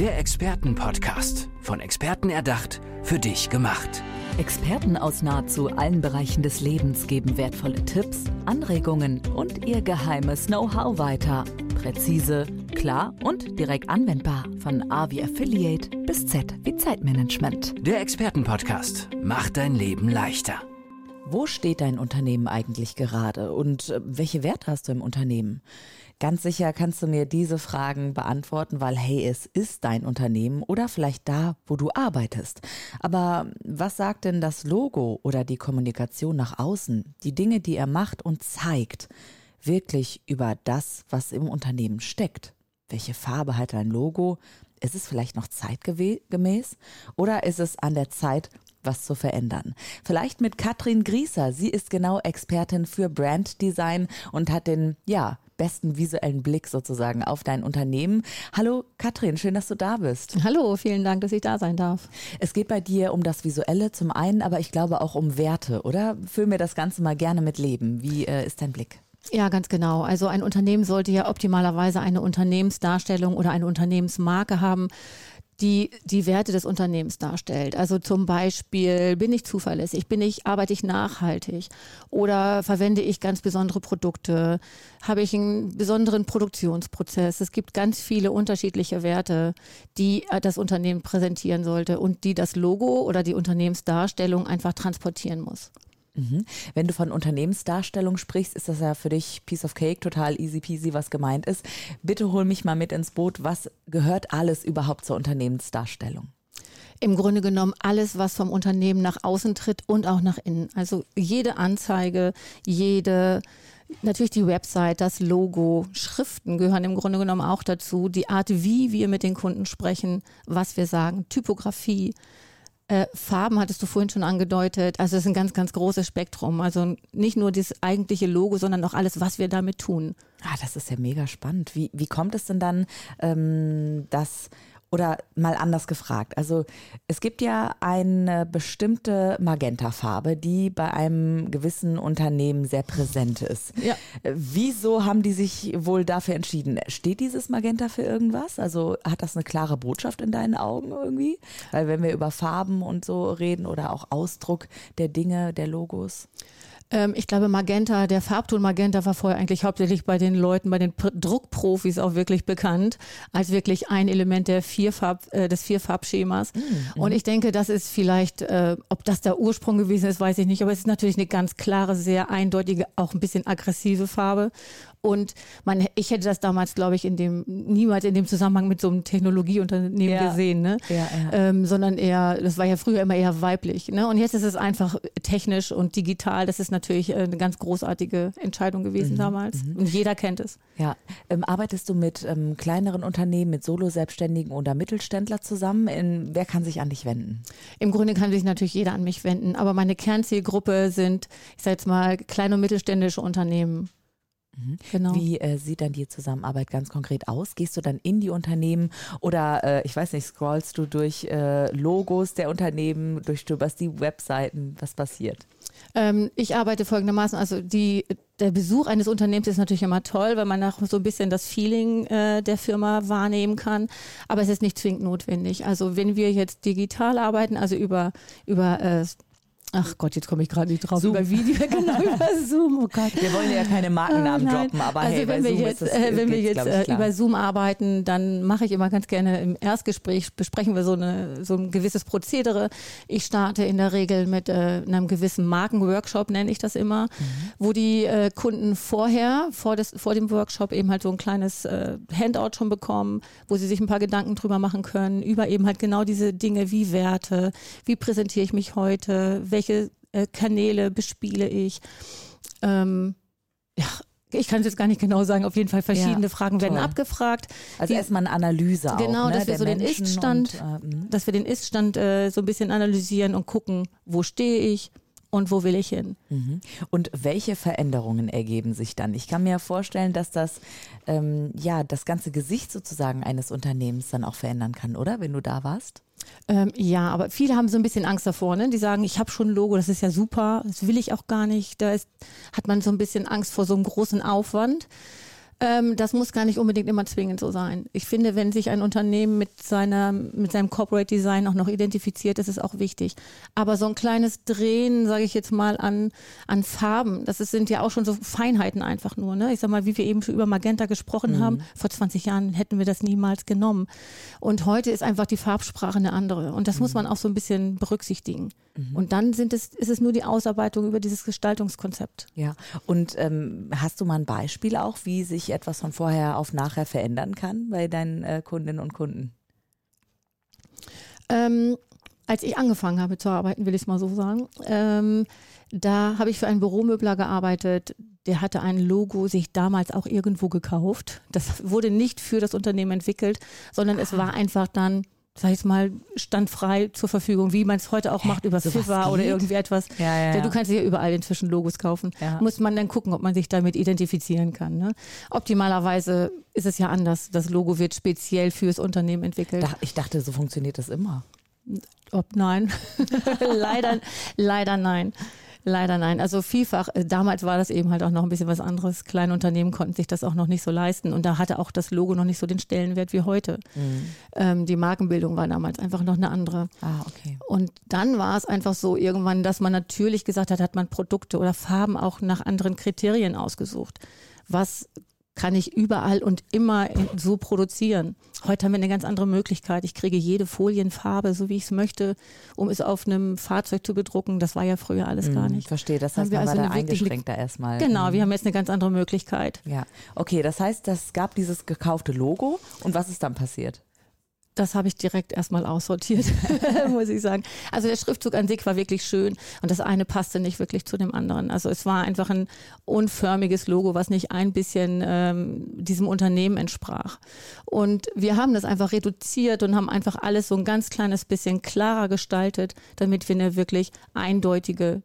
Der Expertenpodcast. Von Experten erdacht, für dich gemacht. Experten aus nahezu allen Bereichen des Lebens geben wertvolle Tipps, Anregungen und ihr geheimes Know-how weiter. Präzise, klar und direkt anwendbar. Von A wie Affiliate bis Z wie Zeitmanagement. Der Expertenpodcast macht dein Leben leichter. Wo steht dein Unternehmen eigentlich gerade und äh, welche Werte hast du im Unternehmen? Ganz sicher kannst du mir diese Fragen beantworten, weil hey, es ist dein Unternehmen oder vielleicht da, wo du arbeitest. Aber was sagt denn das Logo oder die Kommunikation nach außen, die Dinge, die er macht und zeigt, wirklich über das, was im Unternehmen steckt? Welche Farbe hat dein Logo? Ist es vielleicht noch zeitgemäß oder ist es an der Zeit, was zu verändern. Vielleicht mit Katrin Grieser. Sie ist genau Expertin für Branddesign und hat den, ja, besten visuellen Blick sozusagen auf dein Unternehmen. Hallo Katrin, schön, dass du da bist. Hallo, vielen Dank, dass ich da sein darf. Es geht bei dir um das Visuelle zum einen, aber ich glaube auch um Werte, oder? Füll mir das Ganze mal gerne mit Leben. Wie äh, ist dein Blick? Ja, ganz genau. Also ein Unternehmen sollte ja optimalerweise eine Unternehmensdarstellung oder eine Unternehmensmarke haben, die die Werte des Unternehmens darstellt. Also zum Beispiel, bin ich zuverlässig, bin ich, arbeite ich nachhaltig oder verwende ich ganz besondere Produkte, habe ich einen besonderen Produktionsprozess. Es gibt ganz viele unterschiedliche Werte, die das Unternehmen präsentieren sollte und die das Logo oder die Unternehmensdarstellung einfach transportieren muss. Mhm. Wenn du von Unternehmensdarstellung sprichst, ist das ja für dich Piece of Cake, total easy peasy, was gemeint ist. Bitte hol mich mal mit ins Boot. Was gehört alles überhaupt zur Unternehmensdarstellung? Im Grunde genommen alles, was vom Unternehmen nach außen tritt und auch nach innen. Also jede Anzeige, jede Natürlich die Website, das Logo, Schriften gehören im Grunde genommen auch dazu. Die Art, wie wir mit den Kunden sprechen, was wir sagen, Typografie, äh, Farben hattest du vorhin schon angedeutet. Also es ist ein ganz, ganz großes Spektrum. Also nicht nur das eigentliche Logo, sondern auch alles, was wir damit tun. Ah, das ist ja mega spannend. Wie, wie kommt es denn dann, ähm, dass oder mal anders gefragt. Also es gibt ja eine bestimmte Magentafarbe, die bei einem gewissen Unternehmen sehr präsent ist. Ja. Wieso haben die sich wohl dafür entschieden? Steht dieses Magenta für irgendwas? Also hat das eine klare Botschaft in deinen Augen irgendwie? Weil wenn wir über Farben und so reden oder auch Ausdruck der Dinge, der Logos. Ähm, ich glaube, Magenta, der Farbton Magenta war vorher eigentlich hauptsächlich bei den Leuten, bei den P Druckprofis auch wirklich bekannt, als wirklich ein Element der Vierfarb, äh, des Vierfarbschemas. Mhm. Und ich denke, das ist vielleicht, äh, ob das der Ursprung gewesen ist, weiß ich nicht, aber es ist natürlich eine ganz klare, sehr eindeutige, auch ein bisschen aggressive Farbe. Und man, ich hätte das damals, glaube ich, in dem, niemals in dem Zusammenhang mit so einem Technologieunternehmen ja. gesehen, ne? Ja, ja. Ähm, sondern eher, das war ja früher immer eher weiblich, ne? Und jetzt ist es einfach technisch und digital. Das ist natürlich äh, eine ganz großartige Entscheidung gewesen mhm. damals. Mhm. Und jeder kennt es. Ja. Ähm, arbeitest du mit ähm, kleineren Unternehmen, mit Solo-Selbstständigen oder Mittelständler zusammen? In, wer kann sich an dich wenden? Im Grunde kann sich natürlich jeder an mich wenden, aber meine Kernzielgruppe sind, ich sage jetzt mal, kleine und mittelständische Unternehmen. Mhm. Genau. Wie äh, sieht dann die Zusammenarbeit ganz konkret aus? Gehst du dann in die Unternehmen oder äh, ich weiß nicht, scrollst du durch äh, Logos der Unternehmen, durchstöberst die Webseiten? Was passiert? Ähm, ich arbeite folgendermaßen, also die, der Besuch eines Unternehmens ist natürlich immer toll, weil man auch so ein bisschen das Feeling äh, der Firma wahrnehmen kann, aber es ist nicht zwingend notwendig. Also wenn wir jetzt digital arbeiten, also über, über äh, Ach Gott, jetzt komme ich gerade nicht drauf. Zoom. Über Video, genau, über Zoom. Oh Gott. Wir wollen ja keine Markennamen äh, droppen, aber also hey, wenn wir Zoom jetzt, das, äh, wenn wir jetzt äh, über Zoom arbeiten, dann mache ich immer ganz gerne im Erstgespräch besprechen wir so, eine, so ein gewisses Prozedere. Ich starte in der Regel mit äh, einem gewissen Markenworkshop, nenne ich das immer, mhm. wo die äh, Kunden vorher, vor, des, vor dem Workshop eben halt so ein kleines äh, Handout schon bekommen, wo sie sich ein paar Gedanken drüber machen können, über eben halt genau diese Dinge wie Werte, wie präsentiere ich mich heute, welche welche äh, Kanäle bespiele ich. Ähm, ja, ich kann es jetzt gar nicht genau sagen, auf jeden Fall verschiedene ja, Fragen toll. werden abgefragt. Also erstmal eine Analyse Genau, auch, ne, dass wir so den Ist-Stand, äh, dass wir den Ist-Stand äh, so ein bisschen analysieren und gucken, wo stehe ich, und wo will ich hin. Mhm. Und welche Veränderungen ergeben sich dann? Ich kann mir vorstellen, dass das ähm, ja das ganze Gesicht sozusagen eines Unternehmens dann auch verändern kann, oder? Wenn du da warst? Ähm, ja, aber viele haben so ein bisschen Angst davor. Ne? Die sagen, ich habe schon ein Logo, das ist ja super, das will ich auch gar nicht. Da ist, hat man so ein bisschen Angst vor so einem großen Aufwand. Ähm, das muss gar nicht unbedingt immer zwingend so sein. Ich finde, wenn sich ein Unternehmen mit seiner, mit seinem Corporate Design auch noch identifiziert, ist es auch wichtig. Aber so ein kleines Drehen, sage ich jetzt mal, an, an Farben, das ist, sind ja auch schon so Feinheiten einfach nur. Ne? Ich sag mal, wie wir eben schon über Magenta gesprochen mhm. haben, vor 20 Jahren hätten wir das niemals genommen. Und heute ist einfach die Farbsprache eine andere. Und das mhm. muss man auch so ein bisschen berücksichtigen. Mhm. Und dann sind es, ist es nur die Ausarbeitung über dieses Gestaltungskonzept. Ja, und ähm, hast du mal ein Beispiel auch, wie sich etwas von vorher auf nachher verändern kann bei deinen äh, Kundinnen und Kunden? Ähm, als ich angefangen habe zu arbeiten, will ich es mal so sagen, ähm, da habe ich für einen Büromöbler gearbeitet. Der hatte ein Logo sich damals auch irgendwo gekauft. Das wurde nicht für das Unternehmen entwickelt, sondern es war einfach dann sag ich mal, standfrei zur Verfügung, wie man es heute auch macht über FIFA oder irgendwie etwas. Ja, ja, ja. Du kannst ja überall inzwischen Logos kaufen. Muss man dann gucken, ob man sich damit identifizieren kann. Ne? Optimalerweise ist es ja anders. Das Logo wird speziell fürs Unternehmen entwickelt. Ich dachte, so funktioniert das immer. Ob nein? leider, leider nein. Leider nein. Also vielfach, äh, damals war das eben halt auch noch ein bisschen was anderes. Kleine Unternehmen konnten sich das auch noch nicht so leisten und da hatte auch das Logo noch nicht so den Stellenwert wie heute. Mhm. Ähm, die Markenbildung war damals einfach noch eine andere. Ah, okay. Und dann war es einfach so irgendwann, dass man natürlich gesagt hat, hat man Produkte oder Farben auch nach anderen Kriterien ausgesucht. Was kann ich überall und immer so produzieren. Heute haben wir eine ganz andere Möglichkeit. Ich kriege jede Folienfarbe, so wie ich es möchte, um es auf einem Fahrzeug zu bedrucken. Das war ja früher alles hm, gar nicht. Verstehe, das heißt, man also war da eingeschränkter erstmal. Genau, hm. wir haben jetzt eine ganz andere Möglichkeit. Ja, okay, das heißt, es gab dieses gekaufte Logo und was ist dann passiert? Das habe ich direkt erstmal aussortiert, muss ich sagen. Also der Schriftzug an sich war wirklich schön und das eine passte nicht wirklich zu dem anderen. Also es war einfach ein unförmiges Logo, was nicht ein bisschen ähm, diesem Unternehmen entsprach. Und wir haben das einfach reduziert und haben einfach alles so ein ganz kleines bisschen klarer gestaltet, damit wir eine wirklich eindeutige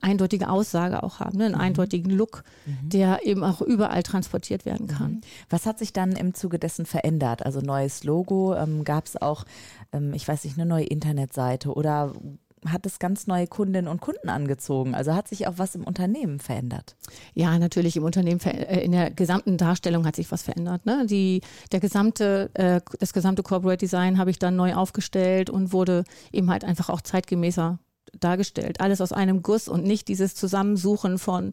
eindeutige Aussage auch haben, ne? einen mhm. eindeutigen Look, mhm. der eben auch überall transportiert werden kann. Mhm. Was hat sich dann im Zuge dessen verändert? Also neues Logo, ähm, gab es auch, ähm, ich weiß nicht, eine neue Internetseite oder hat es ganz neue Kundinnen und Kunden angezogen? Also hat sich auch was im Unternehmen verändert? Ja, natürlich im Unternehmen, äh, in der gesamten Darstellung hat sich was verändert. Ne? Die, der gesamte, äh, das gesamte Corporate Design habe ich dann neu aufgestellt und wurde eben halt einfach auch zeitgemäßer dargestellt. Alles aus einem Guss und nicht dieses Zusammensuchen von,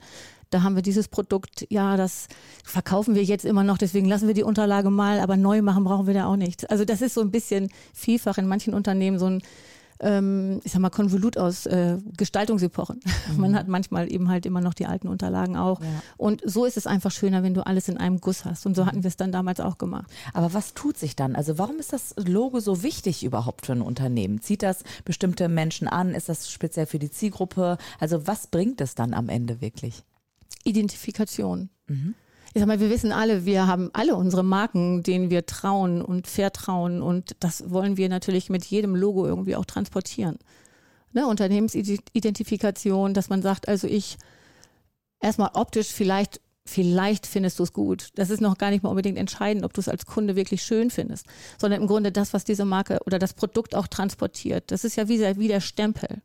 da haben wir dieses Produkt, ja, das verkaufen wir jetzt immer noch, deswegen lassen wir die Unterlage mal, aber neu machen brauchen wir da auch nicht. Also das ist so ein bisschen vielfach in manchen Unternehmen so ein ähm, ich sag mal, Konvolut aus äh, Gestaltungsepochen. Mhm. Man hat manchmal eben halt immer noch die alten Unterlagen auch. Ja. Und so ist es einfach schöner, wenn du alles in einem Guss hast. Und so hatten wir es dann damals auch gemacht. Aber was tut sich dann? Also warum ist das Logo so wichtig überhaupt für ein Unternehmen? Zieht das bestimmte Menschen an? Ist das speziell für die Zielgruppe? Also was bringt es dann am Ende wirklich? Identifikation. Mhm ich sag mal, wir wissen alle, wir haben alle unsere Marken, denen wir trauen und vertrauen und das wollen wir natürlich mit jedem Logo irgendwie auch transportieren. Ne? Unternehmensidentifikation, dass man sagt, also ich erstmal optisch vielleicht Vielleicht findest du es gut. Das ist noch gar nicht mal unbedingt entscheidend, ob du es als Kunde wirklich schön findest, sondern im Grunde das, was diese Marke oder das Produkt auch transportiert. Das ist ja wie wie der Stempel.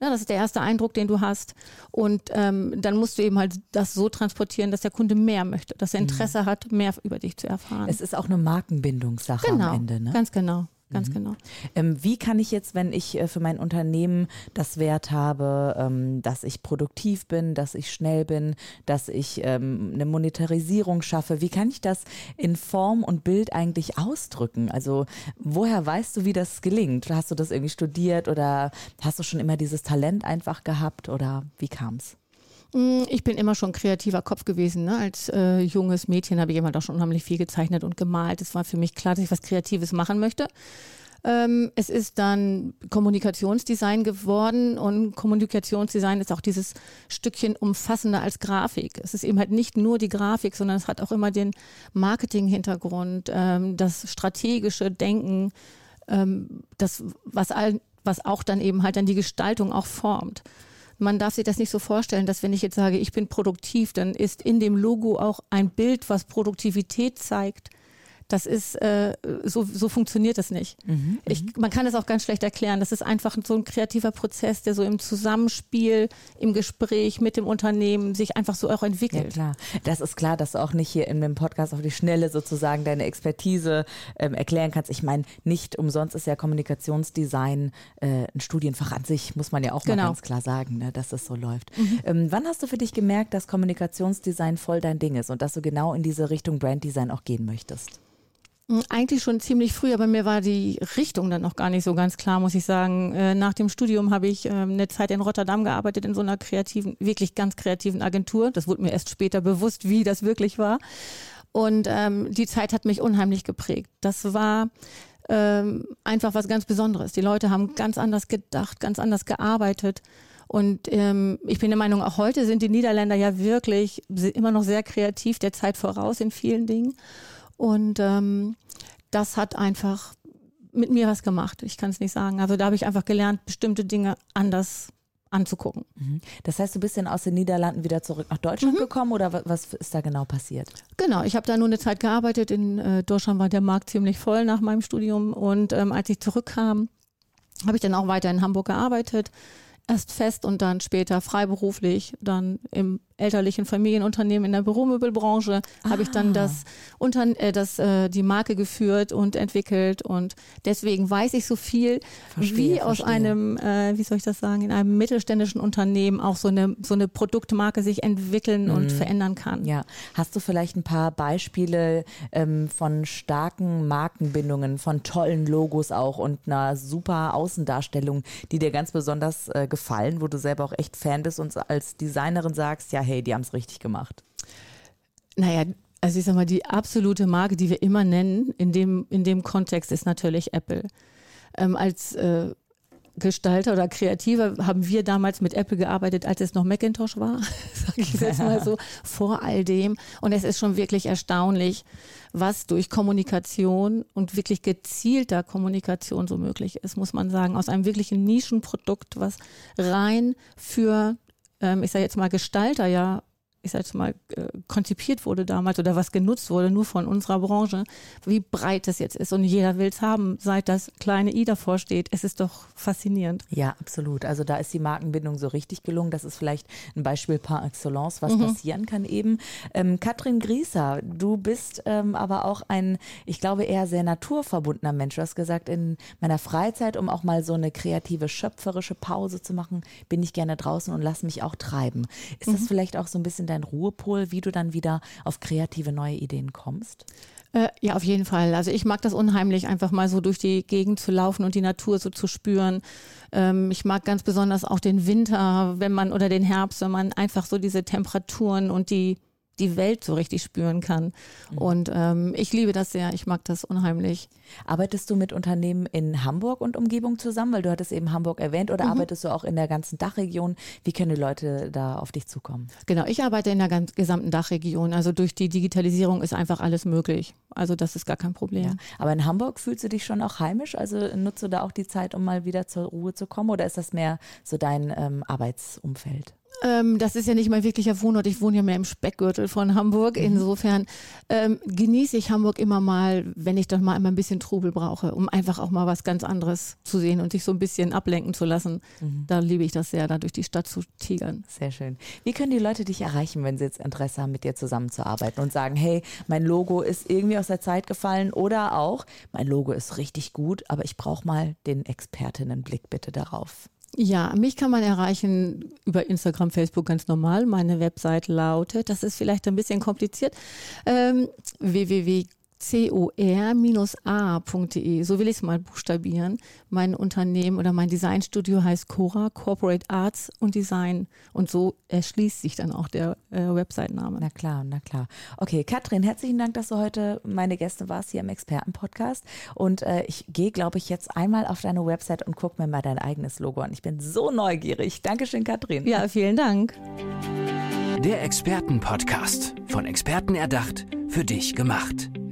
Ja, das ist der erste Eindruck, den du hast. Und ähm, dann musst du eben halt das so transportieren, dass der Kunde mehr möchte, dass er mhm. Interesse mhm. hat, mehr über dich zu erfahren. Es ist auch eine Markenbindungssache genau, am Ende, ne? Ganz genau. Ganz mhm. genau. Ähm, wie kann ich jetzt, wenn ich äh, für mein Unternehmen das Wert habe, ähm, dass ich produktiv bin, dass ich schnell bin, dass ich ähm, eine Monetarisierung schaffe, wie kann ich das in Form und Bild eigentlich ausdrücken? Also woher weißt du, wie das gelingt? Hast du das irgendwie studiert oder hast du schon immer dieses Talent einfach gehabt oder wie kam es? Mm, ich bin immer schon kreativer Kopf gewesen. Ne? Als äh, junges Mädchen habe ich immer doch schon unheimlich viel gezeichnet und gemalt. Es war für mich klar, dass ich was Kreatives machen möchte. Ähm, es ist dann Kommunikationsdesign geworden und Kommunikationsdesign ist auch dieses Stückchen umfassender als Grafik. Es ist eben halt nicht nur die Grafik, sondern es hat auch immer den Marketing-Hintergrund, ähm, das strategische Denken, ähm, das, was, all, was auch dann eben halt dann die Gestaltung auch formt man darf sich das nicht so vorstellen, dass wenn ich jetzt sage, ich bin produktiv, dann ist in dem Logo auch ein Bild, was Produktivität zeigt. Das ist, äh, so, so funktioniert das nicht. Mhm, ich, mhm. man kann es auch ganz schlecht erklären. Das ist einfach so ein kreativer Prozess, der so im Zusammenspiel, im Gespräch mit dem Unternehmen sich einfach so auch entwickelt. Ja, klar. Das ist klar, dass du auch nicht hier in dem Podcast auf die Schnelle sozusagen deine Expertise ähm, erklären kannst. Ich meine, nicht umsonst ist ja Kommunikationsdesign äh, ein Studienfach an sich, muss man ja auch genau. mal ganz klar sagen, ne, dass das so läuft. Mhm. Ähm, wann hast du für dich gemerkt, dass Kommunikationsdesign voll dein Ding ist und dass du genau in diese Richtung Branddesign auch gehen möchtest? Hm, eigentlich schon ziemlich früh, aber mir war die Richtung dann noch gar nicht so ganz klar, muss ich sagen. Äh, nach dem Studium habe ich ähm, eine Zeit in Rotterdam gearbeitet, in so einer kreativen, wirklich ganz kreativen Agentur. Das wurde mir erst später bewusst, wie das wirklich war. Und ähm, die Zeit hat mich unheimlich geprägt. Das war ähm, einfach was ganz Besonderes. Die Leute haben ganz anders gedacht, ganz anders gearbeitet. Und ähm, ich bin der Meinung, auch heute sind die Niederländer ja wirklich immer noch sehr kreativ, der Zeit voraus in vielen Dingen. Und ähm, das hat einfach mit mir was gemacht. Ich kann es nicht sagen. Also da habe ich einfach gelernt, bestimmte Dinge anders anzugucken. Mhm. Das heißt, du bist dann aus den Niederlanden wieder zurück nach Deutschland mhm. gekommen oder was ist da genau passiert? Genau, ich habe da nur eine Zeit gearbeitet. In äh, Deutschland war der Markt ziemlich voll nach meinem Studium und ähm, als ich zurückkam, habe ich dann auch weiter in Hamburg gearbeitet. Erst fest und dann später freiberuflich, dann im elterlichen Familienunternehmen in der Büromöbelbranche ah. habe ich dann ah. das, unter, äh, das äh, die Marke geführt und entwickelt und deswegen weiß ich so viel, verstehe, wie aus verstehe. einem, äh, wie soll ich das sagen, in einem mittelständischen Unternehmen auch so eine so eine Produktmarke sich entwickeln mhm. und verändern kann. Ja, hast du vielleicht ein paar Beispiele ähm, von starken Markenbindungen, von tollen Logos auch und einer super Außendarstellung, die dir ganz besonders äh, gefallen, wo du selber auch echt Fan bist und als Designerin sagst, ja hey, die haben es richtig gemacht? Naja, also ich sag mal, die absolute Marke, die wir immer nennen, in dem, in dem Kontext ist natürlich Apple. Ähm, als äh, Gestalter oder Kreativer haben wir damals mit Apple gearbeitet, als es noch Macintosh war, sage ich jetzt mal so, vor all dem. Und es ist schon wirklich erstaunlich, was durch Kommunikation und wirklich gezielter Kommunikation so möglich ist, muss man sagen. Aus einem wirklichen Nischenprodukt, was rein für ähm, ich sage jetzt mal, Gestalter ja ich sag jetzt mal, äh, konzipiert wurde damals oder was genutzt wurde, nur von unserer Branche, wie breit das jetzt ist. Und jeder will es haben, seit das kleine I davor steht. Es ist doch faszinierend. Ja, absolut. Also da ist die Markenbindung so richtig gelungen. Das ist vielleicht ein Beispiel par excellence, was mhm. passieren kann eben. Ähm, Katrin Grieser, du bist ähm, aber auch ein, ich glaube, eher sehr naturverbundener Mensch. Du hast gesagt, in meiner Freizeit, um auch mal so eine kreative, schöpferische Pause zu machen, bin ich gerne draußen und lass mich auch treiben. Ist mhm. das vielleicht auch so ein bisschen dein dein Ruhepol, wie du dann wieder auf kreative neue Ideen kommst? Äh, ja, auf jeden Fall. Also ich mag das unheimlich, einfach mal so durch die Gegend zu laufen und die Natur so zu spüren. Ähm, ich mag ganz besonders auch den Winter, wenn man oder den Herbst, wenn man einfach so diese Temperaturen und die die Welt so richtig spüren kann. Mhm. Und ähm, ich liebe das sehr, ich mag das unheimlich. Arbeitest du mit Unternehmen in Hamburg und Umgebung zusammen? Weil du hattest eben Hamburg erwähnt oder mhm. arbeitest du auch in der ganzen Dachregion? Wie können die Leute da auf dich zukommen? Genau, ich arbeite in der ganz, gesamten Dachregion. Also durch die Digitalisierung ist einfach alles möglich. Also das ist gar kein Problem. Ja. Aber in Hamburg fühlst du dich schon auch heimisch? Also nutzt du da auch die Zeit, um mal wieder zur Ruhe zu kommen? Oder ist das mehr so dein ähm, Arbeitsumfeld? Ähm, das ist ja nicht mein wirklicher Wohnort. Ich wohne ja mehr im Speckgürtel von Hamburg. Mhm. Insofern ähm, genieße ich Hamburg immer mal, wenn ich dann mal immer ein bisschen Trubel brauche, um einfach auch mal was ganz anderes zu sehen und sich so ein bisschen ablenken zu lassen. Mhm. Da liebe ich das sehr, da durch die Stadt zu tigern. Sehr schön. Wie können die Leute dich erreichen, wenn sie jetzt Interesse haben, mit dir zusammenzuarbeiten und sagen, hey, mein Logo ist irgendwie aus der Zeit gefallen oder auch, mein Logo ist richtig gut, aber ich brauche mal den Expertinnenblick bitte darauf. Ja, mich kann man erreichen über Instagram, Facebook ganz normal. Meine Website lautet, das ist vielleicht ein bisschen kompliziert, ähm, www cor-a.de, so will ich es mal buchstabieren. Mein Unternehmen oder mein Designstudio heißt Cora, Corporate Arts und Design. Und so erschließt sich dann auch der äh, Website-Name. Na klar, na klar. Okay, Katrin, herzlichen Dank, dass du heute meine Gäste warst hier im Expertenpodcast. Und äh, ich gehe, glaube ich, jetzt einmal auf deine Website und gucke mir mal dein eigenes Logo an. Ich bin so neugierig. Dankeschön, Katrin. Ja, vielen Dank. Der Expertenpodcast. Von Experten erdacht, für dich gemacht.